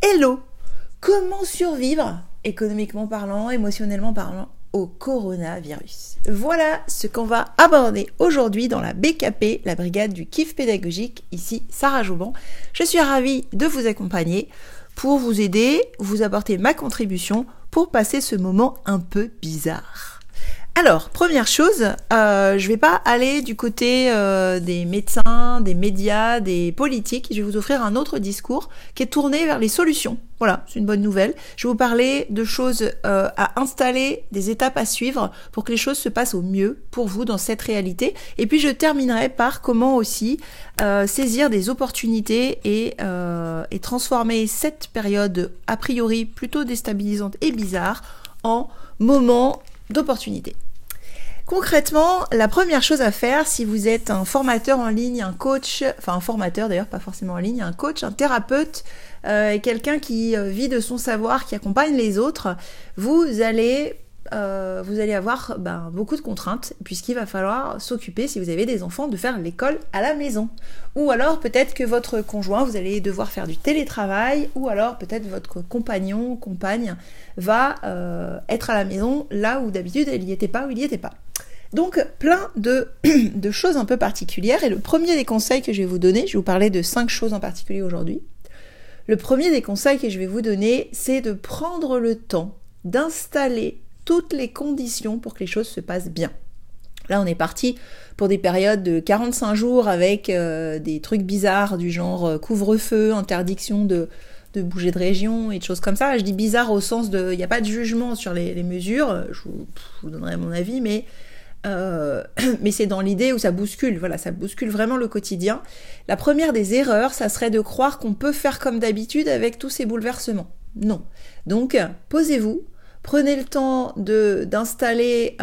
Hello Comment survivre, économiquement parlant, émotionnellement parlant, au coronavirus? Voilà ce qu'on va aborder aujourd'hui dans la BKP, la brigade du kiff pédagogique, ici Sarah Jouban. Je suis ravie de vous accompagner pour vous aider, vous apporter ma contribution pour passer ce moment un peu bizarre. Alors, première chose, euh, je vais pas aller du côté euh, des médecins, des médias, des politiques. Je vais vous offrir un autre discours qui est tourné vers les solutions. Voilà, c'est une bonne nouvelle. Je vais vous parler de choses euh, à installer, des étapes à suivre pour que les choses se passent au mieux pour vous dans cette réalité. Et puis je terminerai par comment aussi saisir des opportunités et, et transformer cette période a priori plutôt déstabilisante et bizarre en moment d'opportunité. Concrètement, la première chose à faire si vous êtes un formateur en ligne, un coach, enfin un formateur d'ailleurs, pas forcément en ligne, un coach, un thérapeute, euh, quelqu'un qui euh, vit de son savoir, qui accompagne les autres, vous allez euh, vous allez avoir ben, beaucoup de contraintes, puisqu'il va falloir s'occuper, si vous avez des enfants, de faire l'école à la maison. Ou alors peut-être que votre conjoint, vous allez devoir faire du télétravail, ou alors peut-être votre compagnon, compagne, va être à la maison là où d'habitude elle n'y était pas ou il n'y était pas. Donc plein de, choses un peu particulières. Et le premier des conseils que je vais vous donner, je vais vous parler de cinq choses en particulier aujourd'hui. Le premier des conseils que je vais vous donner, c'est de prendre le temps d'installer toutes les conditions pour que les choses se passent bien. Là, on est parti pour des périodes de 45 jours avec euh, des trucs bizarres du genre euh, couvre-feu, interdiction de, bouger de région et de choses comme ça. Je dis bizarre au sens de, il n'y a pas de jugement sur les, mesures, je vous, donnerai mon avis, mais euh, mais c'est dans l'idée où ça bouscule, voilà, ça bouscule vraiment le quotidien. La première des erreurs, ça serait de croire qu'on peut faire comme d'habitude avec tous ces bouleversements. Non. Donc, posez-vous, prenez le temps euh, d'installer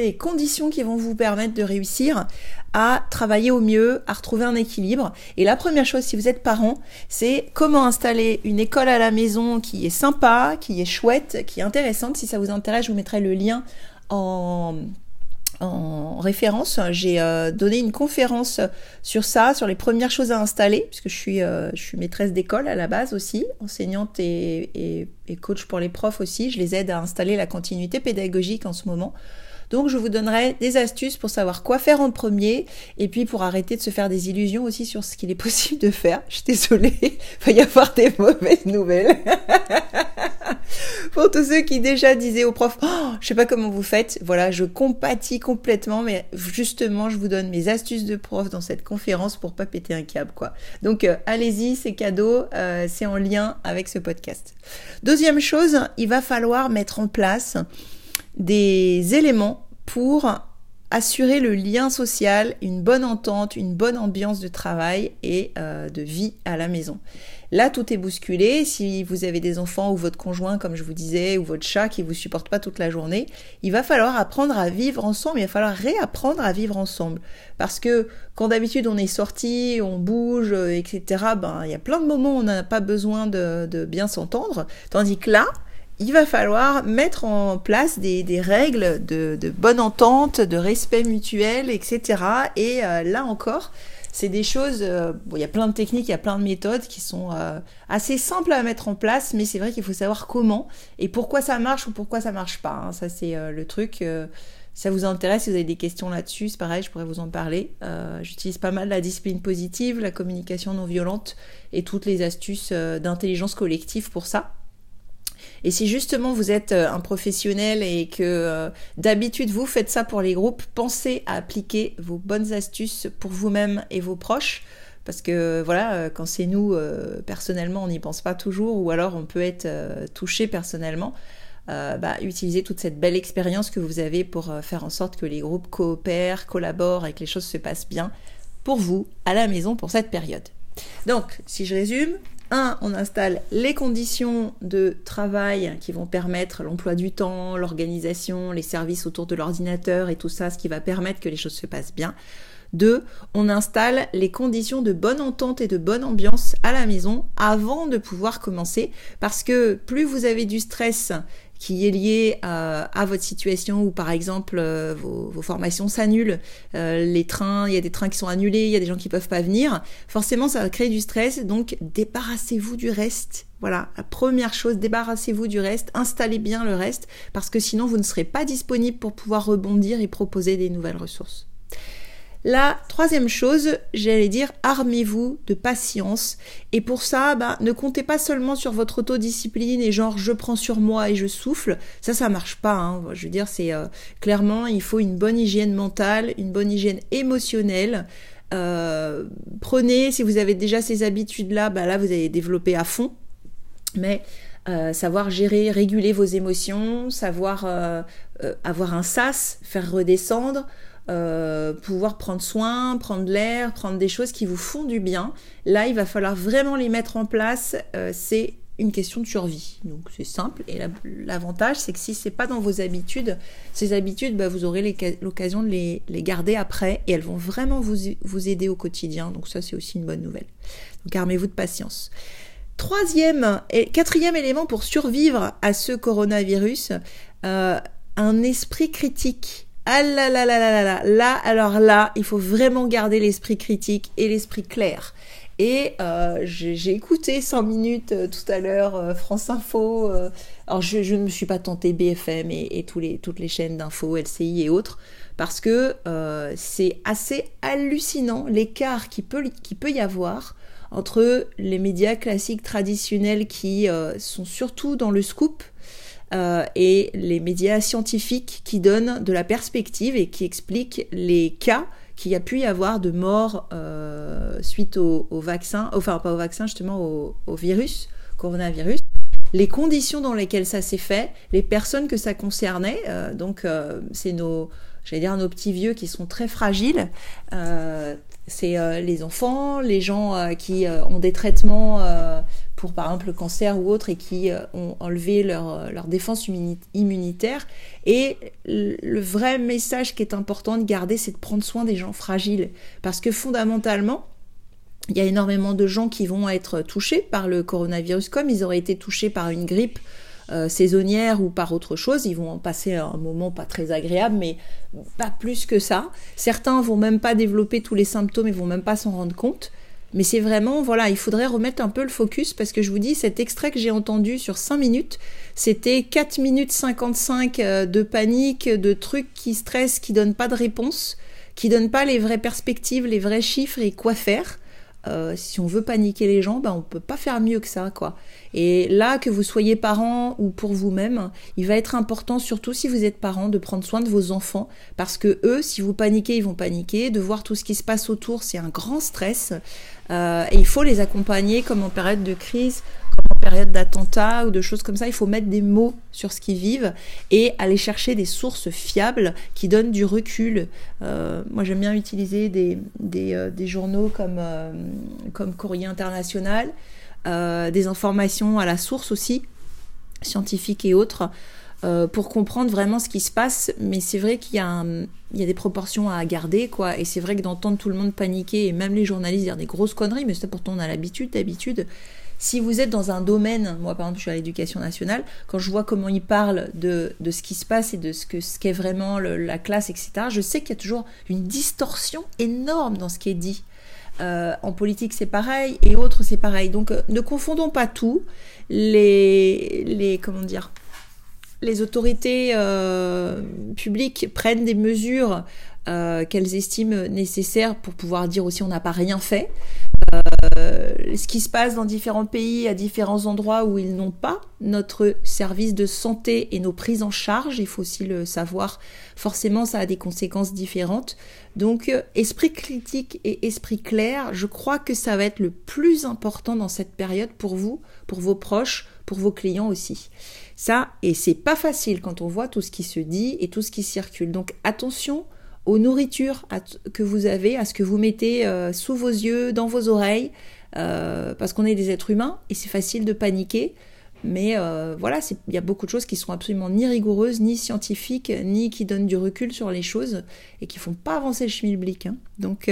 les conditions qui vont vous permettre de réussir à travailler au mieux, à retrouver un équilibre. Et la première chose, si vous êtes parent, c'est comment installer une école à la maison qui est sympa, qui est chouette, qui est intéressante. Si ça vous intéresse, je vous mettrai le lien en, référence. J'ai euh, donné une conférence sur ça, sur les premières choses à installer, puisque je suis, euh, je suis maîtresse d'école à la base aussi, enseignante et, et, coach pour les profs aussi. Je les aide à installer la continuité pédagogique en ce moment. Donc je vous donnerai des astuces pour savoir quoi faire en premier et puis pour arrêter de se faire des illusions aussi sur ce qu'il est possible de faire. Je suis désolée, il va y avoir des mauvaises nouvelles. pour tous ceux qui déjà disaient aux profs, oh, je sais pas comment vous faites, voilà, je compatis complètement, mais justement, je vous donne mes astuces de prof dans cette conférence pour pas péter un câble, quoi. Donc, euh, allez-y, c'est cadeau, euh, c'est en lien avec ce podcast. Deuxième chose, il va falloir mettre en place des éléments pour assurer le lien social, une bonne entente, une bonne ambiance de travail et euh, de vie à la maison. Là, tout est bousculé. Si vous avez des enfants ou votre conjoint, comme je vous disais, ou votre chat qui vous supporte pas toute la journée, il va falloir apprendre à vivre ensemble. Il va falloir réapprendre à vivre ensemble. Parce que quand d'habitude on est sorti, on bouge, etc., ben, il y a plein de moments où on n'a pas besoin de, de bien s'entendre. Tandis que là, il va falloir mettre en place des, règles de, bonne entente, de respect mutuel, etc. Et euh, là encore, c'est des choses, euh, il y a plein de techniques, il y a plein de méthodes qui sont euh, assez simples à mettre en place, mais c'est vrai qu'il faut savoir comment et pourquoi ça marche ou pourquoi ça marche pas. Hein. Ça, c'est le truc. ça vous intéresse, si vous avez des questions là-dessus, c'est pareil, je pourrais vous en parler. J'utilise pas mal la discipline positive, la communication non violente et toutes les astuces d'intelligence collective pour ça. Et si justement vous êtes euh, un professionnel et que euh, d'habitude vous faites ça pour les groupes, pensez à appliquer vos bonnes astuces pour vous-même et vos proches. Parce que voilà, euh, quand c'est nous, personnellement, on n'y pense pas toujours, ou alors on peut être touché personnellement. bah, utilisez toute cette belle expérience que vous avez pour faire en sorte que les groupes coopèrent, collaborent et que les choses se passent bien pour vous à la maison pour cette période. Donc, si je résume, 1. On installe les conditions de travail qui vont permettre l'emploi du temps, l'organisation, les services autour de l'ordinateur et tout ça, ce qui va permettre que les choses se passent bien. 2. On installe les conditions de bonne entente et de bonne ambiance à la maison avant de pouvoir commencer parce que plus vous avez du stress qui est lié à votre situation où par exemple vos, vos, formations s'annulent, les trains, il y a des trains qui sont annulés, il y a des gens qui peuvent pas venir, forcément ça va créer du stress, donc débarrassez-vous du reste. Voilà, la première chose, débarrassez-vous du reste, installez bien le reste, parce que sinon vous ne serez pas disponible pour pouvoir rebondir et proposer des nouvelles ressources. La troisième chose, j'allais dire, armez-vous de patience. Et pour ça, bah, ne comptez pas seulement sur votre autodiscipline et genre je prends sur moi et je souffle. Ça, ça marche pas. Hein. Je veux dire, c'est euh, clairement, il faut une bonne hygiène mentale, une bonne hygiène émotionnelle. Euh, prenez, si vous avez déjà ces habitudes-là, bah là, vous allez développer à fond mais euh, savoir gérer, réguler vos émotions, savoir avoir un sas, faire redescendre, pouvoir prendre soin, prendre l'air, prendre des choses qui vous font du bien. Là, il va falloir vraiment les mettre en place. c'est une question de survie. Donc c'est simple et l'avantage c'est que si c'est pas dans vos habitudes, ces habitudes, bah, vous aurez l'occasion de les, les, garder après et elles vont vraiment vous, vous aider au quotidien. Donc ça c'est aussi une bonne nouvelle. Donc armez-vous de patience. Troisième et quatrième élément pour survivre à ce coronavirus, euh, un esprit critique. Ah là là là là là là, alors là, il faut vraiment garder l'esprit critique et l'esprit clair. Et euh, j'ai écouté 100 minutes euh, tout à l'heure, France Info. alors je, ne me suis pas tenté BFM et, tous les, toutes les chaînes d'infos, LCI et autres, parce que c'est assez hallucinant l'écart qui peut, qui peut y avoir entre les médias classiques traditionnels qui euh, sont surtout dans le scoop euh, et les médias scientifiques qui donnent de la perspective et qui expliquent les cas qu'il y a pu y avoir de morts euh, suite au, vaccin, enfin pas au vaccin justement au, virus, coronavirus, les conditions dans lesquelles ça s'est fait, les personnes que ça concernait, donc c'est nos, j'allais dire nos petits vieux qui sont très fragiles, c'est euh, les enfants, les gens euh, qui euh, ont des traitements pour par exemple le cancer ou autre et qui ont enlevé leur, leur défense immunitaire. Et le vrai message qui est important de garder, c'est de prendre soin des gens fragiles. Parce que fondamentalement, il y a énormément de gens qui vont être touchés par le coronavirus comme ils auraient été touchés par une grippe euh, saisonnière ou par autre chose. Ils vont en passer un moment pas très agréable, mais pas plus que ça. Certains vont même pas développer tous les symptômes et vont même pas s'en rendre compte. Mais c'est vraiment, voilà, il faudrait remettre un peu le focus parce que je vous dis, cet extrait que j'ai entendu sur 5 minutes, c'était 4 minutes 55 euh, de panique, de trucs qui stressent, qui donnent pas de réponse, qui donnent pas les vraies perspectives, les vrais chiffres et quoi faire. Euh, si on veut paniquer les gens, ben on peut pas faire mieux que ça, quoi. Et là, que vous soyez parent ou pour vous-même, il va être important, surtout si vous êtes parent, de prendre soin de vos enfants, parce que eux, si vous paniquez, ils vont paniquer. De voir tout ce qui se passe autour, c'est un grand stress. Euh, et il faut les accompagner, comme en période de crise, comme en période d'attentat ou de choses comme ça. Il faut mettre des mots sur ce qu'ils vivent et aller chercher des sources fiables qui donnent du recul. Euh, moi, j'aime bien utiliser des, des, euh, journaux comme, comme Courrier International, des informations à la source aussi, scientifiques et autres. Pour comprendre vraiment ce qui se passe, mais c'est vrai qu'il y a des proportions à garder, quoi. Et c'est vrai que d'entendre tout le monde paniquer, et même les journalistes dire des grosses conneries, mais ça pourtant on a l'habitude, d'habitude. Si vous êtes dans un domaine, moi par exemple je suis à l'éducation nationale, quand je vois comment ils parlent de, ce qui se passe et de ce qu'est vraiment la classe, etc., je sais qu'il y a toujours une distorsion énorme dans ce qui est dit. Euh, en politique c'est pareil et autres c'est pareil. Donc euh, ne confondons pas tout. Les, les comment dire les autorités euh, publiques prennent des mesures euh, qu'elles estiment nécessaires pour pouvoir dire aussi on n'a pas rien fait. Euh, ce qui se passe dans différents pays, à différents endroits où ils n'ont pas notre service de santé et nos prises en charge, il faut aussi le savoir, forcément ça a des conséquences différentes. Donc esprit critique et esprit clair, je crois que ça va être le plus important dans cette période pour vous, pour vos proches, pour vos clients aussi. Ça, et c'est pas facile quand on voit tout ce qui se dit et tout ce qui circule. Donc attention aux nourritures que vous avez, à ce que vous mettez euh, sous vos yeux, dans vos oreilles, euh, parce qu'on est des êtres humains et c'est facile de paniquer. Mais euh, voilà, il y a beaucoup de choses qui sont absolument ni rigoureuses, ni scientifiques, ni qui donnent du recul sur les choses et qui font pas avancer le schmilblick. Hein. Donc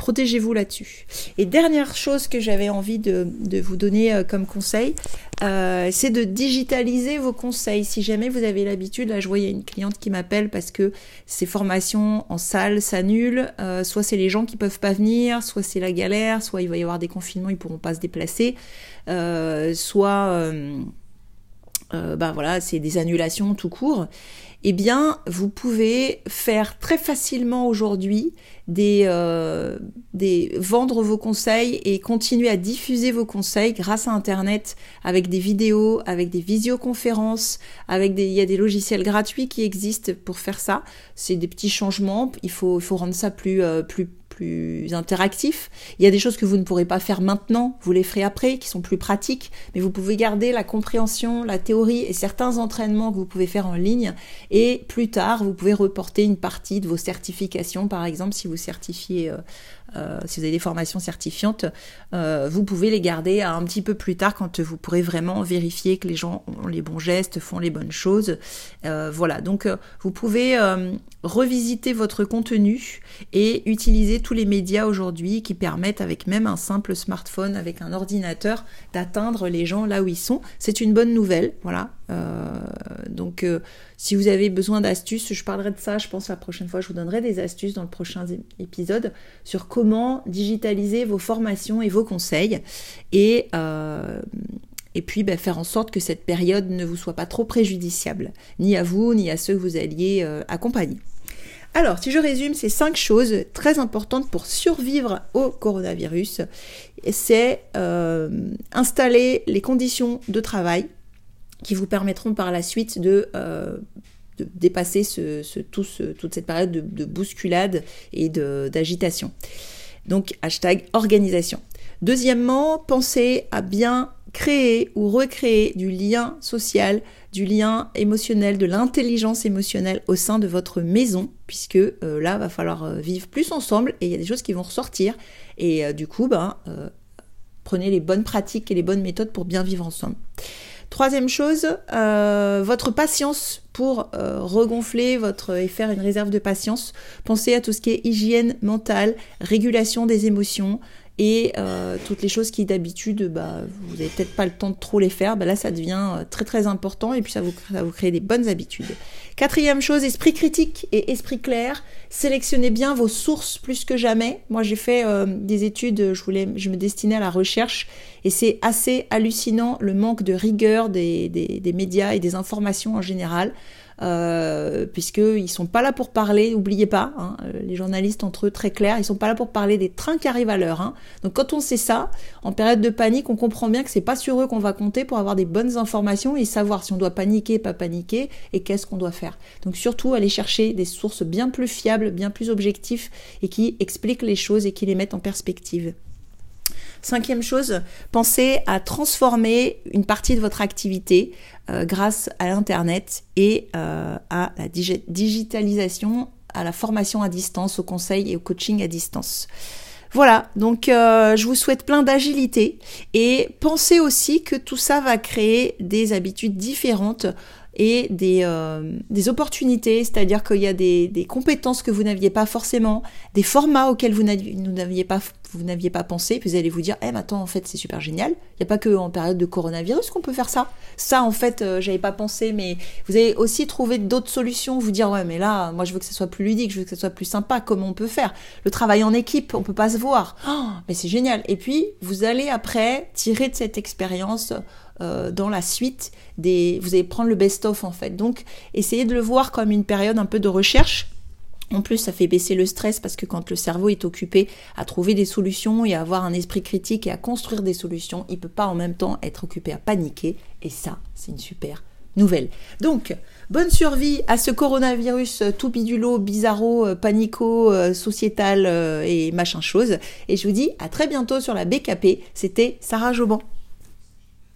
protégez-vous là-dessus. Et dernière chose que j'avais envie de, vous donner euh, comme conseil, euh, c'est de digitaliser vos conseils. Si jamais vous avez l'habitude, là je a une cliente qui m'appelle parce que ces formations en salle s'annulent, euh, soit c'est les gens qui peuvent pas venir, soit c'est la galère, soit il va y avoir des confinements, ils pourront pas se déplacer, soit bah voilà, c'est des annulations tout court eh bien, vous pouvez faire très facilement aujourd'hui des, euh, des vendre vos conseils et continuer à diffuser vos conseils grâce à Internet avec des vidéos, avec des visioconférences, avec des, il y a des logiciels gratuits qui existent pour faire ça. C'est des petits changements. Il faut, il faut rendre ça plus, euh, plus plus interactif. Il y a des choses que vous ne pourrez pas faire maintenant, vous les ferez après, qui sont plus pratiques, mais vous pouvez garder la compréhension, la théorie et certains entraînements que vous pouvez faire en ligne. Et plus tard, vous pouvez reporter une partie de vos certifications, par exemple, si vous certifiez euh, euh, si vous avez des formations certifiantes, euh, vous pouvez les garder un petit peu plus tard quand vous pourrez vraiment vérifier que les gens ont les bons gestes, font les bonnes choses. Voilà, donc vous pouvez revisiter votre contenu et utiliser tous les médias aujourd'hui qui permettent avec même un simple smartphone, avec un ordinateur, d'atteindre les gens là où ils sont. C'est une bonne nouvelle, voilà. donc si vous avez besoin d'astuces, je parlerai de ça, je pense la prochaine fois, je vous donnerai des astuces dans le prochain épisode sur comment digitaliser vos formations et vos conseils et, euh, puis bah, faire en sorte que cette période ne vous soit pas trop préjudiciable, ni à vous, ni à ceux que vous alliez euh, accompagner. Alors, si je résume ces cinq choses très importantes pour survivre au coronavirus, c'est euh, installer les conditions de travail qui vous permettront par la suite de dépasser ce, tout toute cette période de, bousculade et d'agitation. Donc hashtag organisation. Deuxièmement, pensez à bien créer ou recréer du lien social, du lien émotionnel, de l'intelligence émotionnelle au sein de votre maison, puisque euh, là, va falloir euh, vivre plus ensemble et il y a des choses qui vont ressortir. Et euh, du coup, ben, prenez les bonnes pratiques et les bonnes méthodes pour bien vivre ensemble. Troisième chose, euh, votre patience pour euh, regonfler votre et faire une réserve de patience. Pensez à tout ce qui est hygiène mentale, régulation des émotions et euh, toutes les choses qui d'habitude, bah, vous n'avez peut-être pas le temps de trop les faire. Bah, là, ça devient très très important et puis ça vous, crée des bonnes habitudes. Quatrième chose, esprit critique et esprit clair. Sélectionnez bien vos sources plus que jamais. Moi, j'ai fait euh, des études, je, me destinais à la recherche et c'est assez hallucinant le manque de rigueur des médias et des informations en général euh, puisqu'ils sont pas là pour parler, n'oubliez pas, hein, euh, les journalistes entre eux très clairs, ils sont pas là pour parler des trains qui arrivent à l'heure. Hein. Donc quand on sait ça, en période de panique, on comprend bien que c'est pas sur eux qu'on va compter pour avoir des bonnes informations et savoir si on doit paniquer, pas paniquer et qu'est-ce qu'on doit faire. Donc surtout aller chercher des sources bien plus fiables, bien plus objectifs et qui expliquent les choses et qui les mettent en perspective. Cinquième chose, pensez à transformer une partie de votre activité euh, grâce à l'Internet et euh, à la digitalisation, à la formation à distance, au conseil et au coaching à distance. Voilà, donc euh, je vous souhaite plein d'agilité et pensez aussi que tout ça va créer des habitudes différentes et des, euh, des opportunités, c'est-à-dire qu'il y a des, compétences que vous n'aviez pas forcément, des formats auxquels vous n'aviez pas, vous n'aviez pas pensé, puis vous allez vous dire, eh, mais attends, en fait, c'est super génial. Il n'y a pas que en période de coronavirus qu'on peut faire ça. Ça, en fait, euh, j'avais pas pensé, mais vous allez aussi trouver d'autres solutions, vous dire, ouais, mais là, moi, je veux que ce soit plus ludique, je veux que ce soit plus sympa, comment on peut faire? Le travail en équipe, on peut pas se voir. Oh, mais c'est génial. Et puis, vous allez après tirer de cette expérience euh, dans la suite des... Vous allez prendre le best-of en fait. Donc essayez de le voir comme une période un peu de recherche. En plus, ça fait baisser le stress parce que quand le cerveau est occupé à trouver des solutions et à avoir un esprit critique et à construire des solutions, il peut pas en même temps être occupé à paniquer. Et ça, c'est une super nouvelle. Donc, bonne survie à ce coronavirus tout bidulo, bizarro, euh, panico, euh, sociétal et machin chose. Et je vous dis à très bientôt sur la BKP. C'était Sarah Joban.